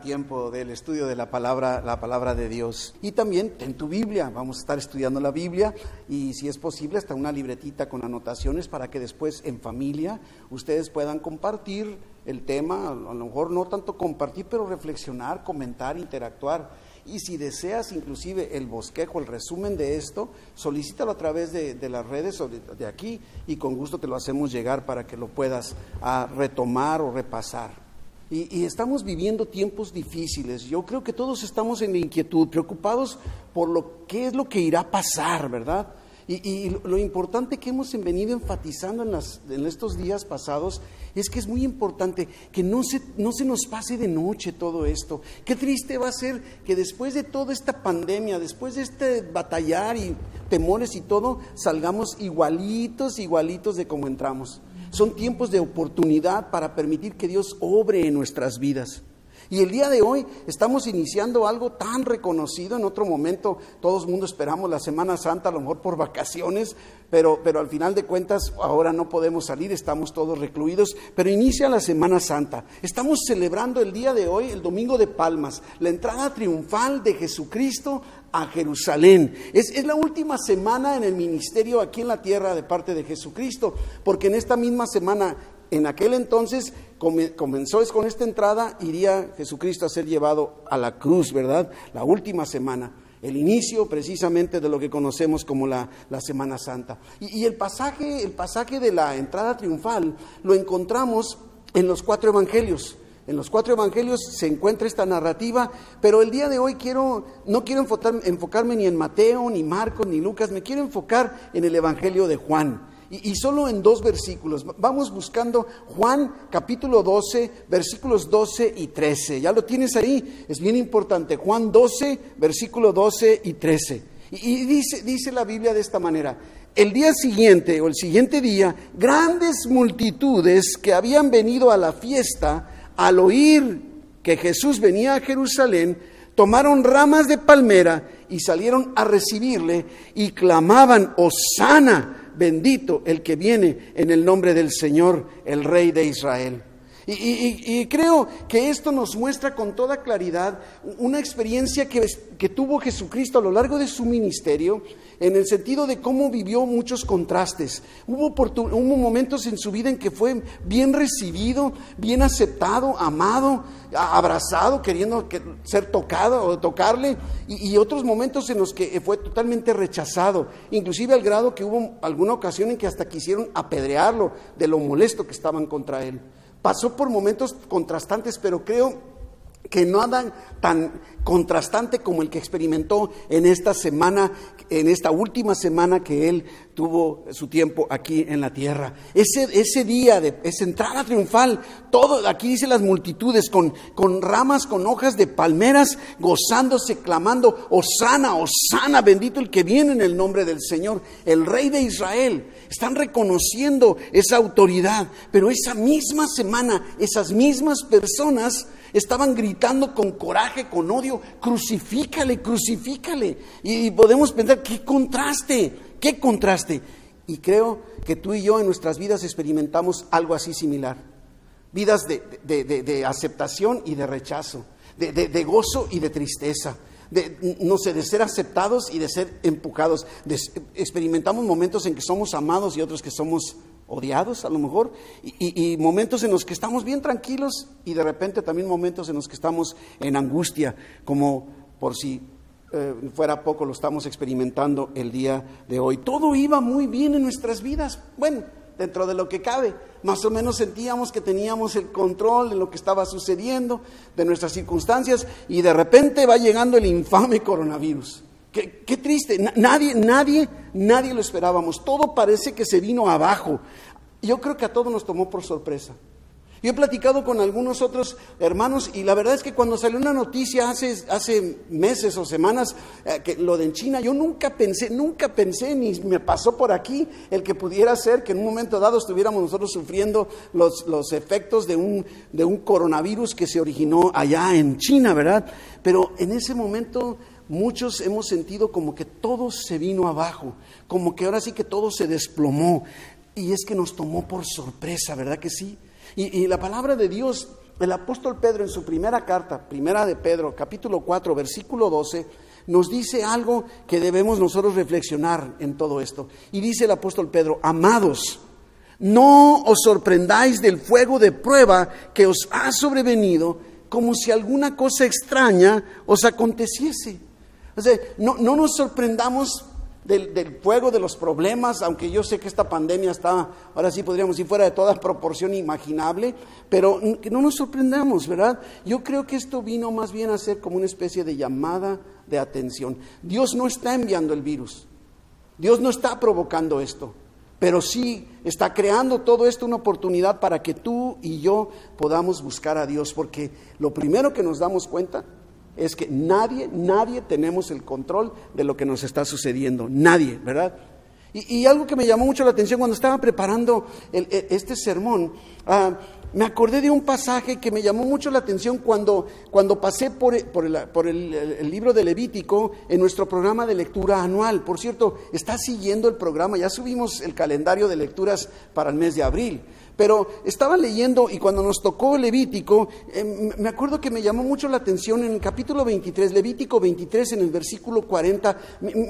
tiempo del estudio de la palabra, la palabra de Dios. Y también en tu Biblia, vamos a estar estudiando la Biblia y si es posible hasta una libretita con anotaciones para que después en familia ustedes puedan compartir el tema, a lo mejor no tanto compartir, pero reflexionar, comentar, interactuar. Y si deseas inclusive el bosquejo, el resumen de esto, solicítalo a través de, las redes o de, aquí y con gusto te lo hacemos llegar para que lo puedas ah, retomar o repasar. Y, estamos viviendo tiempos difíciles. Yo creo que todos estamos en inquietud, preocupados por lo que es lo que irá a pasar, ¿verdad? Y, lo importante que hemos venido enfatizando en, en, estos días pasados es que es muy importante que no se, no se nos pase de noche todo esto. Qué triste va a ser que después de toda esta pandemia, después de este batallar y temores y todo, salgamos igualitos, igualitos de como entramos. Son tiempos de oportunidad para permitir que Dios obre en nuestras vidas. Y el día de hoy estamos iniciando algo tan reconocido. En otro momento, todos el mundo esperamos la Semana Santa, a lo mejor por vacaciones, pero, pero al final de cuentas ahora no podemos salir, estamos todos recluidos. Pero inicia la Semana Santa. Estamos celebrando el día de hoy, el Domingo de Palmas, la entrada triunfal de Jesucristo a Jerusalén. Es, es, la última semana en el ministerio aquí en la tierra de parte de Jesucristo, porque en esta misma semana, en aquel entonces, comenzó es con esta entrada, iría Jesucristo a ser llevado a la cruz, ¿verdad? La última semana. El inicio precisamente de lo que conocemos como la, Semana Santa. Y, y el, pasaje, el pasaje de la entrada triunfal lo encontramos en los cuatro evangelios. En los cuatro evangelios se encuentra esta narrativa, pero el día de hoy quiero, no quiero enfocarme ni en Mateo, ni Marcos, ni Lucas, me quiero enfocar en el evangelio de Juan. Y, solo en dos versículos. Vamos buscando Juan capítulo 12, versículos 12 y 13. Ya lo tienes ahí, es bien importante. Juan 12, versículo 12 y 13. Y, dice, dice la Biblia de esta manera. El día siguiente o el siguiente día, grandes multitudes que habían venido a la fiesta, al oír que Jesús venía a Jerusalén, tomaron ramas de palmera y salieron a recibirle y clamaban, Osana, bendito el que viene en el nombre del Señor, el Rey de Israel. Y, creo que esto nos muestra con toda claridad una experiencia que, tuvo Jesucristo a lo largo de su ministerio en el sentido de cómo vivió muchos contrastes. Hubo, hubo momentos en su vida en que fue bien recibido, bien aceptado, amado, abrazado, queriendo ser tocado o tocarle, y, otros momentos en los que fue totalmente rechazado, inclusive al grado que hubo alguna ocasión en que hasta quisieron apedrearlo de lo molesto que estaban contra él. Pasó por momentos contrastantes, pero creo que nada tan contrastante como el que experimentó en esta semana, en esta última semana que él tuvo su tiempo aquí en la tierra. Ese, ese día de esa entrada triunfal, todo, aquí dice las multitudes, con, con ramas, con hojas de palmeras, gozándose, clamando, Osana, Osana, bendito el que viene en el nombre del Señor, el Rey de Israel. Están reconociendo esa autoridad, pero esa misma semana, esas mismas personas estaban gritando con coraje, con odio, crucifícale, crucifícale. Y, podemos pensar, qué contraste, qué contraste. Y creo que tú y yo en nuestras vidas experimentamos algo así similar. Vidas de, aceptación y de rechazo, de, gozo y de tristeza. De, no sé, de ser aceptados y de ser empujados. experimentamos momentos en que somos amados y otros que somos odiados a lo mejor, y, momentos en los que estamos bien tranquilos y de repente también momentos en los que estamos en angustia, como por si eh, fuera poco lo estamos experimentando el día de hoy. Todo iba muy bien en nuestras vidas, bueno, dentro de lo que cabe, más o menos sentíamos que teníamos el control de lo que estaba sucediendo, de nuestras circunstancias, y de repente va llegando el infame coronavirus. Qué, triste, nadie, nadie, nadie lo esperábamos. Todo parece que se vino abajo. Yo creo que a todos nos tomó por sorpresa. Yo he platicado con algunos otros hermanos y la verdad es que cuando salió una noticia hace, meses o semanas, eh, que lo de en China, yo nunca pensé, nunca pensé, ni me pasó por aquí el que pudiera ser que en un momento dado estuviéramos nosotros sufriendo los, los efectos de un, de un coronavirus que se originó allá en China, ¿verdad? Pero en ese momento muchos hemos sentido como que todo se vino abajo, como que ahora sí que todo se desplomó. Y es que nos tomó por sorpresa, ¿verdad que sí? Y, la palabra de Dios El apóstol Pedro en su primera carta, primera de Pedro, capítulo 4, versículo 12, nos dice algo que debemos nosotros reflexionar en todo esto. Y dice el apóstol Pedro, amados, no os sorprendáis del fuego de prueba que os ha sobrevenido como si alguna cosa extraña os aconteciese. O sea, no, no nos sorprendamos del, fuego de los problemas, aunque yo sé que esta pandemia está, ahora sí podríamos ir fuera de toda proporción imaginable, pero que no nos sorprendamos, ¿verdad? Yo creo que esto vino más bien a ser como una especie de llamada de atención. Dios no está enviando el virus, Dios no está provocando esto, pero sí está creando todo esto una oportunidad para que tú y yo podamos buscar a Dios, porque lo primero que nos damos cuenta es que nadie, nadie tenemos el control de lo que nos está sucediendo, nadie, ¿verdad? Y, algo que me llamó mucho la atención cuando estaba preparando e, este sermón, ah, me acordé de un pasaje que me llamó mucho la atención cuando, cuando pasé por, el, libro de Levítico en nuestro programa de lectura anual. Por cierto, está siguiendo el programa, ya subimos el calendario de lecturas para el mes de abril. Pero estaba leyendo y cuando nos tocó Levítico, em, me acuerdo que me llamó mucho la atención en el capítulo 23, Levítico 23 en el versículo 40.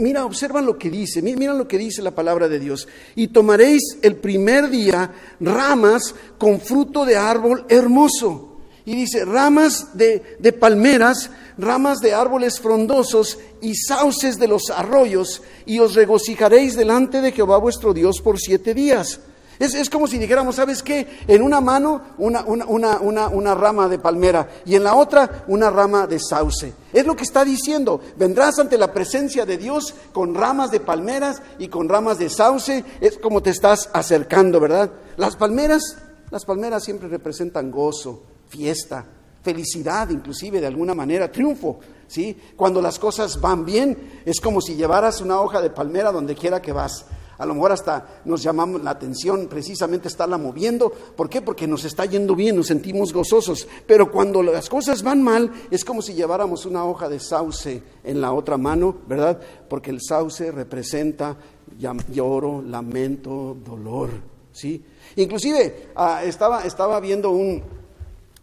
Mira, observa lo que dice, mira lo que dice la palabra de Dios. Y tomaréis el primer día ramas con fruto de árbol hermoso. Y dice, ramas de, de palmeras, ramas de árboles frondosos y sauces de los arroyos, y os regocijaréis delante de Jehová vuestro Dios por siete días. Es, como si dijéramos, ¿sabes qué? En una mano una, una, rama de palmera y en la otra una rama de sauce. Es lo que está diciendo. Vendrás ante la presencia de Dios con ramas de palmeras y con ramas de sauce. Es como te estás acercando, ¿verdad? Las palmeras, las palmeras siempre representan gozo, fiesta, felicidad, inclusive de alguna manera, triunfo. ¿sí? Cuando las cosas van bien, es como si llevaras una hoja de palmera donde quiera que vas a lo mejor hasta nos llamamos la atención precisamente estarla moviendo. ¿Por qué? Porque nos está yendo bien, nos sentimos gozosos. Pero cuando las cosas van mal, es como si lleváramos una hoja de sauce en la otra mano, ¿verdad? Porque el sauce representa lloro, lamento, dolor, ¿sí? Inclusive ah, estaba, estaba viendo un,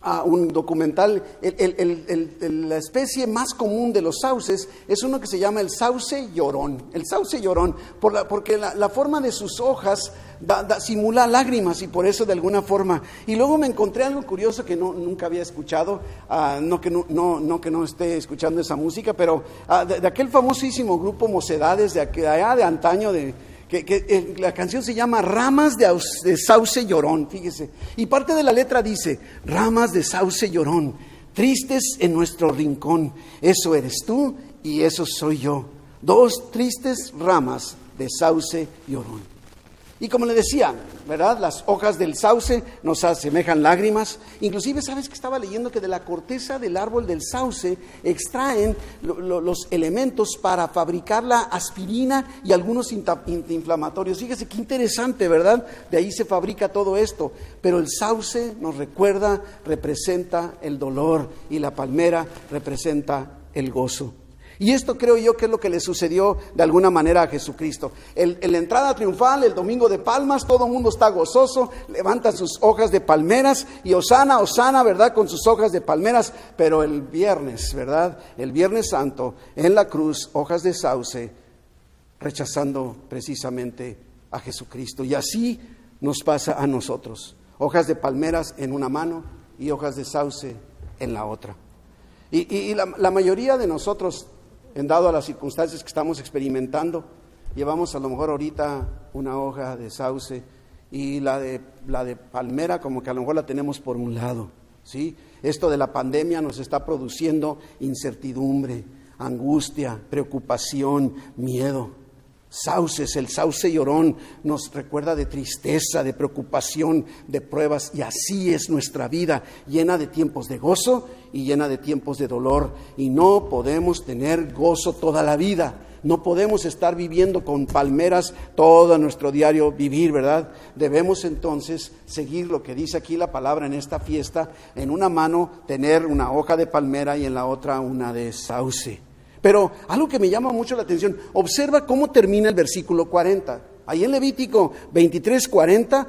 a un documental, la especie más común de los sauces es uno que se llama el sauce llorón, el sauce llorón, porque la, forma de sus hojas simula lágrimas y por eso de alguna forma. Y luego me encontré algo curioso que no, nunca había escuchado, ah, no, que no, que no esté escuchando esa música, pero ah, de, aquel famosísimo grupo Mocedades de, de allá de antaño de que, eh, la canción se llama Ramas de, Sauce Llorón, fíjese. Y parte de la letra dice, Ramas de Sauce Llorón, tristes en nuestro rincón, eso eres tú y eso soy yo. Dos tristes ramas de Sauce Llorón. Y como le decía, ¿verdad? Las hojas del sauce nos asemejan lágrimas. Inclusive, ¿sabes que estaba leyendo que de la corteza del árbol del sauce extraen los elementos para fabricar la aspirina y algunos inflamatorios? Fíjese qué interesante, ¿verdad? De ahí se fabrica todo esto. Pero el sauce nos recuerda, representa el dolor y la palmera representa el gozo. Y esto creo yo que es lo que le sucedió de alguna manera a Jesucristo. en la entrada triunfal, el domingo de palmas, todo el mundo está gozoso, levanta sus hojas de palmeras y Osana, Osana, ¿verdad? Con sus hojas de palmeras. Pero el viernes, ¿verdad? El viernes santo, en la cruz, hojas de sauce, rechazando precisamente a Jesucristo. Y así nos pasa a nosotros. Hojas de palmeras en una mano y hojas de sauce en la otra. Y, la mayoría de nosotros en dado a las circunstancias que estamos experimentando, llevamos a lo mejor ahorita una hoja de sauce y la de, la de palmera como que a lo mejor la tenemos por un lado. ¿sí? Esto de la pandemia nos está produciendo incertidumbre, angustia, preocupación, miedo. Sauces, el sauce llorón nos recuerda de tristeza, de preocupación, de pruebas, y así es nuestra vida, llena de tiempos de gozo y llena de tiempos de dolor. Y no podemos tener gozo toda la vida. No podemos estar viviendo con palmeras todo nuestro diario vivir, ¿verdad? Debemos entonces seguir lo que dice aquí la palabra en esta fiesta, en una mano tener una hoja de palmera y en la otra una de sauce. Pero algo que me llama mucho la atención, observa cómo termina el versículo 40. Ahí en Levítico 23, 40,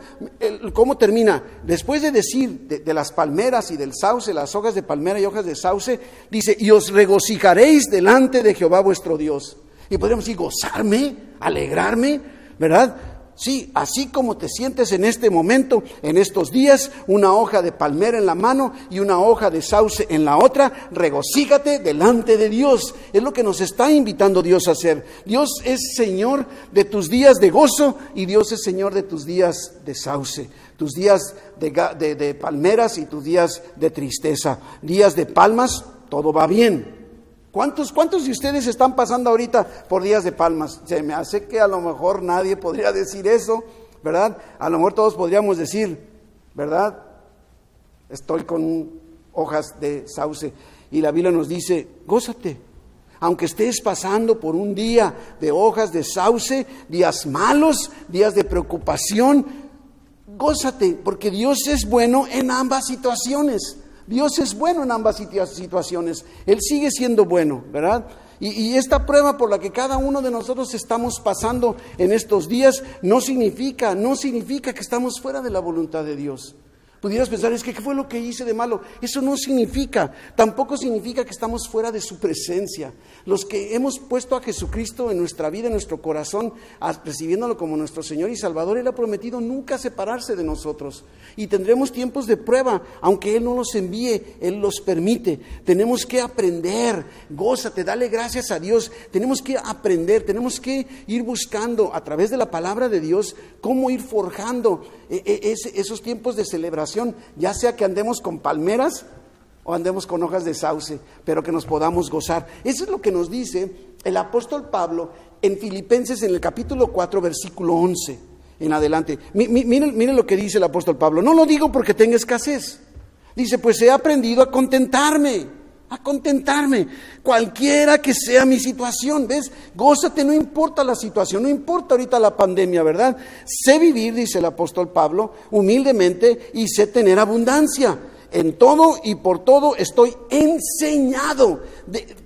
¿cómo termina? Después de decir de, de, las palmeras y del sauce, las hojas de palmera y hojas de sauce, dice, y os regocijaréis delante de Jehová vuestro Dios. Y podríamos decir, gozarme, alegrarme, ¿verdad? Sí, así como te sientes en este momento, en estos días, una hoja de palmera en la mano y una hoja de sauce en la otra, regocígate delante de Dios. Es lo que nos está invitando Dios a hacer. Dios es Señor de tus días de gozo y Dios es Señor de tus días de sauce, tus días de, de palmeras y tus días de tristeza. Días de palmas, todo va bien. ¿Cuántos, ¿Cuántos de ustedes están pasando ahorita por días de palmas? Se me hace que a lo mejor nadie podría decir eso, ¿verdad? A lo mejor todos podríamos decir, ¿verdad? Estoy con hojas de sauce. Y la Biblia nos dice, gózate. Aunque estés pasando por un día de hojas de sauce, días malos, días de preocupación, gózate, porque Dios es bueno en ambas situaciones. Dios es bueno en ambas situaciones. Él sigue siendo bueno, ¿verdad? Y, esta prueba por la que cada uno de nosotros estamos pasando en estos días no significa, no significa que estamos fuera de la voluntad de Dios. Pudieras pensar, es que ¿qué fue lo que hice de malo? Eso no significa, tampoco significa que estamos fuera de su presencia. Los que hemos puesto a Jesucristo en nuestra vida, en nuestro corazón, recibiéndolo como nuestro Señor y Salvador, Él ha prometido nunca separarse de nosotros. Y tendremos tiempos de prueba, aunque Él no los envíe, Él los permite. Tenemos que aprender, gózate, dale gracias a Dios. Tenemos que aprender, tenemos que ir buscando a través de la palabra de Dios cómo ir forjando e, e, esos tiempos de celebración, ya sea que andemos con palmeras o andemos con hojas de sauce, pero que nos podamos gozar. Eso es lo que nos dice el apóstol Pablo en Filipenses en el capítulo 4, versículo 11 en adelante. Miren, miren lo que dice el apóstol Pablo. No lo digo porque tenga escasez. Dice, pues he aprendido a contentarme a contentarme, cualquiera que sea mi situación, ¿ves? Gózate, no importa la situación, no importa ahorita la pandemia, ¿verdad? Sé vivir, dice el apóstol Pablo, humildemente y sé tener abundancia. En todo y por todo estoy enseñado.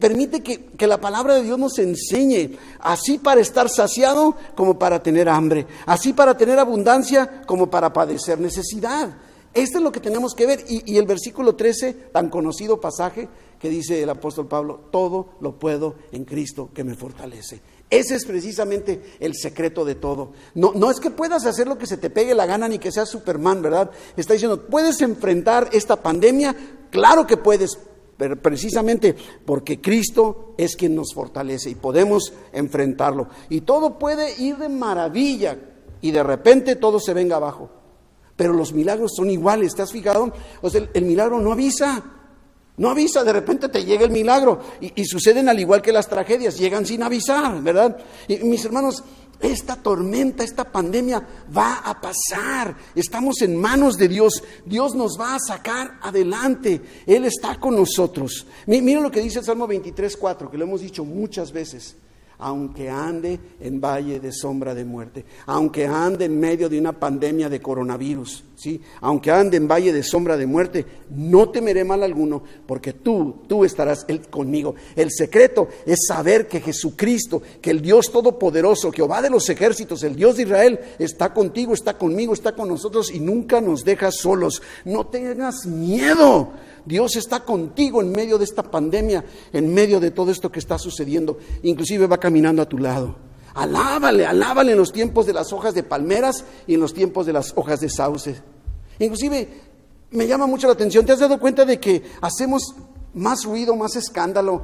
permite que, que la palabra de Dios nos enseñe, así para estar saciado como para tener hambre, así para tener abundancia como para padecer necesidad. Esto es lo que tenemos que ver. Y, y, el versículo 13, tan conocido pasaje, que dice el apóstol Pablo, todo lo puedo en Cristo que me fortalece. Ese es precisamente el secreto de todo. No, no es que puedas hacer lo que se te pegue la gana ni que seas Superman, ¿verdad? Está diciendo, ¿puedes enfrentar esta pandemia? Claro que puedes, pero precisamente porque Cristo es quien nos fortalece y podemos enfrentarlo. Y todo puede ir de maravilla y de repente todo se venga abajo. Pero los milagros son iguales, ¿te has fijado? O sea, el milagro no avisa. No avisa, de repente te llega el milagro y, suceden al igual que las tragedias, llegan sin avisar, ¿verdad? Y mis hermanos, esta tormenta, esta pandemia va a pasar. Estamos en manos de Dios. Dios nos va a sacar adelante. Él está con nosotros. Mira lo que dice el Salmo 23, 4, que lo hemos dicho muchas veces aunque ande en valle de sombra de muerte, aunque ande en medio de una pandemia de coronavirus, ¿sí? aunque ande en valle de sombra de muerte, no temeré mal alguno, porque tú, tú estarás conmigo. El secreto es saber que Jesucristo, que el Dios Todopoderoso, Jehová de los ejércitos, el Dios de Israel, está contigo, está conmigo, está con nosotros y nunca nos deja solos. No tengas miedo. Dios está contigo en medio de esta pandemia, en medio de todo esto que está sucediendo. Inclusive va caminando a tu lado. Alábale, alábale en los tiempos de las hojas de palmeras y en los tiempos de las hojas de sauce. Inclusive me llama mucho la atención, ¿te has dado cuenta de que hacemos más ruido, más escándalo,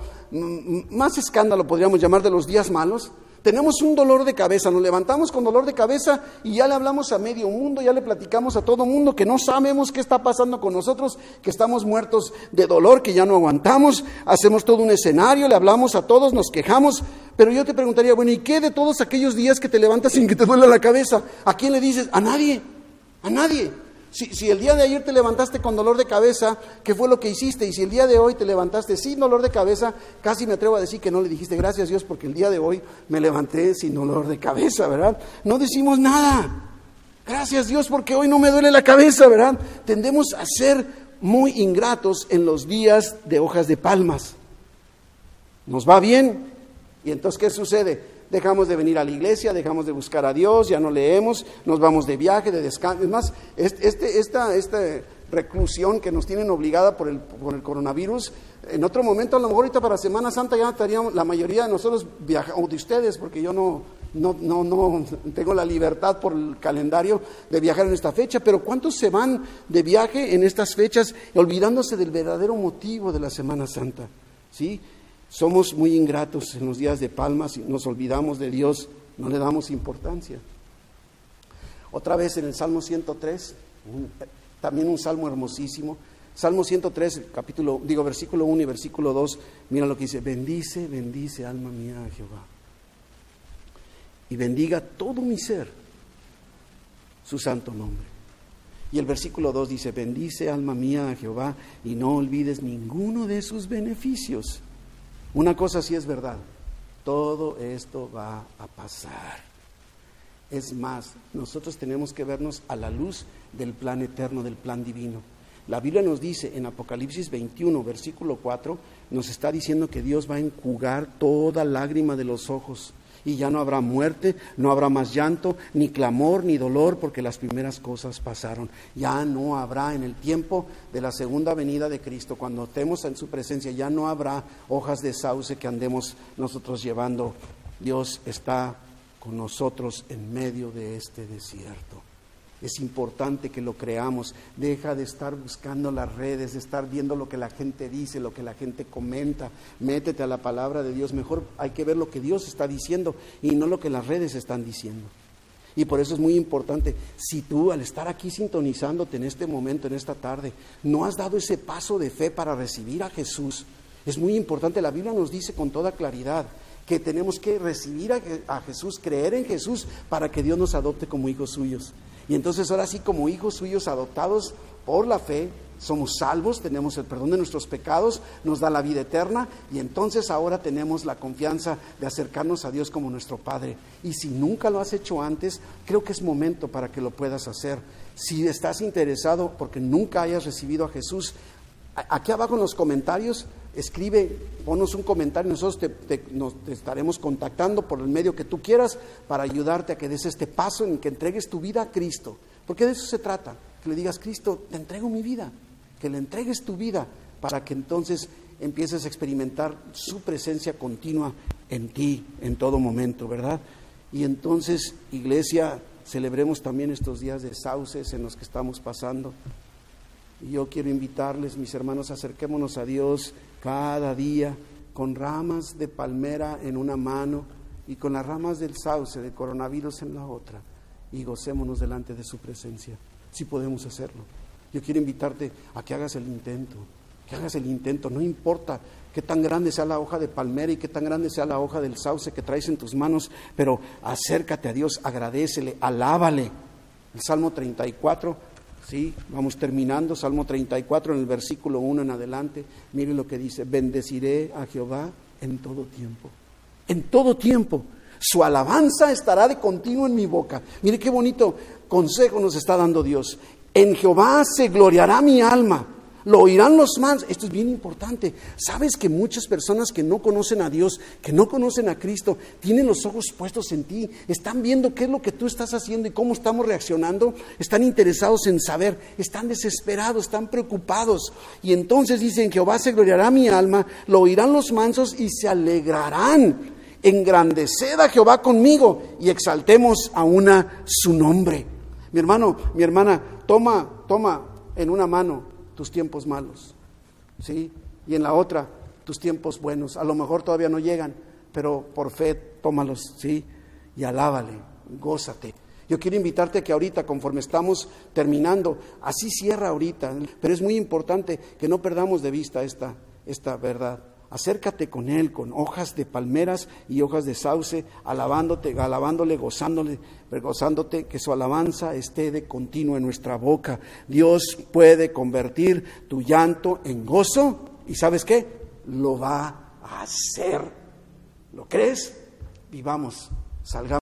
más escándalo podríamos llamar de los días malos? Tenemos un dolor de cabeza, nos levantamos con dolor de cabeza y ya le hablamos a medio mundo, ya le platicamos a todo mundo que no sabemos qué está pasando con nosotros, que estamos muertos de dolor, que ya no aguantamos, hacemos todo un escenario, le hablamos a todos, nos quejamos, pero yo te preguntaría, bueno, ¿y qué de todos aquellos días que te levantas sin que te duele la cabeza? ¿A quién le dices? A nadie, a nadie. Si, el día de ayer te levantaste con dolor de cabeza, ¿qué fue lo que hiciste? Y si el día de hoy te levantaste sin dolor de cabeza, casi me atrevo a decir que no le dijiste gracias Dios porque el día de hoy me levanté sin dolor de cabeza, ¿verdad? No decimos nada. Gracias Dios porque hoy no me duele la cabeza, ¿verdad? Tendemos a ser muy ingratos en los días de hojas de palmas. Nos va bien y entonces ¿qué sucede? Dejamos de venir a la iglesia, dejamos de buscar a Dios, ya no leemos, nos vamos de viaje, de descanso. Es más, este, esta, esta reclusión que nos tienen obligada por el, por el coronavirus, en otro momento, a lo mejor ahorita para Semana Santa ya estaríamos, la mayoría de nosotros viajamos, o de ustedes, porque yo no, no, no, no tengo la libertad por el calendario de viajar en esta fecha, pero ¿cuántos se van de viaje en estas fechas olvidándose del verdadero motivo de la Semana Santa? ¿Sí? Somos muy ingratos en los días de palmas y nos olvidamos de Dios, no le damos importancia. Otra vez en el Salmo 103, también un salmo hermosísimo. Salmo 103, capítulo, digo, versículo 1 y versículo 2, mira lo que dice, bendice, bendice alma mía a Jehová. Y bendiga todo mi ser su santo nombre. Y el versículo 2 dice, bendice alma mía a Jehová y no olvides ninguno de sus beneficios. Una cosa sí es verdad, todo esto va a pasar. Es más, nosotros tenemos que vernos a la luz del plan eterno, del plan divino. La Biblia nos dice en Apocalipsis 21, versículo 4, nos está diciendo que Dios va a enjugar toda lágrima de los ojos y ya no habrá muerte, no habrá más llanto, ni clamor, ni dolor, porque las primeras cosas pasaron. Ya no habrá en el tiempo de la segunda venida de Cristo, cuando estemos en su presencia, ya no habrá hojas de sauce que andemos nosotros llevando. Dios está con nosotros en medio de este desierto. Es importante que lo creamos. Deja de estar buscando las redes, de estar viendo lo que la gente dice, lo que la gente comenta. Métete a la palabra de Dios. Mejor hay que ver lo que Dios está diciendo y no lo que las redes están diciendo. Y por eso es muy importante, si tú al estar aquí sintonizándote en este momento, en esta tarde, no has dado ese paso de fe para recibir a Jesús, es muy importante. La Biblia nos dice con toda claridad que tenemos que recibir a, Jesús, creer en Jesús para que Dios nos adopte como hijos suyos. Y entonces ahora sí, como hijos suyos adoptados por la fe, somos salvos, tenemos el perdón de nuestros pecados, nos da la vida eterna y entonces ahora tenemos la confianza de acercarnos a Dios como nuestro Padre. Y si nunca lo has hecho antes, creo que es momento para que lo puedas hacer. Si estás interesado porque nunca hayas recibido a Jesús, aquí abajo en los comentarios escribe, ponos un comentario, nosotros te, nos estaremos contactando por el medio que tú quieras para ayudarte a que des este paso en que entregues tu vida a Cristo. Porque de eso se trata, que le digas, Cristo, te entrego mi vida, que le entregues tu vida para que entonces empieces a experimentar su presencia continua en ti en todo momento, ¿verdad? Y entonces, iglesia, celebremos también estos días de sauces en los que estamos pasando. Y yo quiero invitarles, mis hermanos, acerquémonos a Dios cada día con ramas de palmera en una mano y con las ramas del sauce, de coronavirus en la otra, y gocémonos delante de su presencia. Si podemos hacerlo. Yo quiero invitarte a que hagas el intento, que hagas el intento, no importa qué tan grande sea la hoja de palmera y qué tan grande sea la hoja del sauce que traes en tus manos, pero acércate a Dios, agradecele, alábale. El Salmo 34 Sí, vamos terminando, Salmo 34 en el versículo 1 en adelante. Mire lo que dice, bendeciré a Jehová en todo tiempo. En todo tiempo. Su alabanza estará de continuo en mi boca. Mire qué bonito consejo nos está dando Dios. En Jehová se gloriará mi alma lo oirán los más. Esto es bien importante. Sabes que muchas personas que no conocen a Dios, que no conocen a Cristo, tienen los ojos puestos en ti, están viendo qué es lo que tú estás haciendo y cómo estamos reaccionando, están interesados en saber, están desesperados, están preocupados. Y entonces dicen, Jehová se gloriará mi alma, lo oirán los mansos y se alegrarán. Engrandeced a Jehová conmigo y exaltemos a una su nombre. Mi hermano, mi hermana, toma, toma en una mano tus tiempos malos, ¿sí? Y en la otra, tus tiempos buenos. A lo mejor todavía no llegan, pero por fe tómalos, ¿sí? Y alábale, gózate. Yo quiero invitarte a que ahorita, conforme estamos terminando, así cierra ahorita, pero es muy importante que no perdamos de vista esta, esta verdad. Acércate con Él con hojas de palmeras y hojas de sauce, alabándote, alabándole, gozándole, gozándote que su alabanza esté de continuo en nuestra boca. Dios puede convertir tu llanto en gozo y ¿sabes qué? Lo va a hacer. ¿Lo crees? Vivamos, salgamos.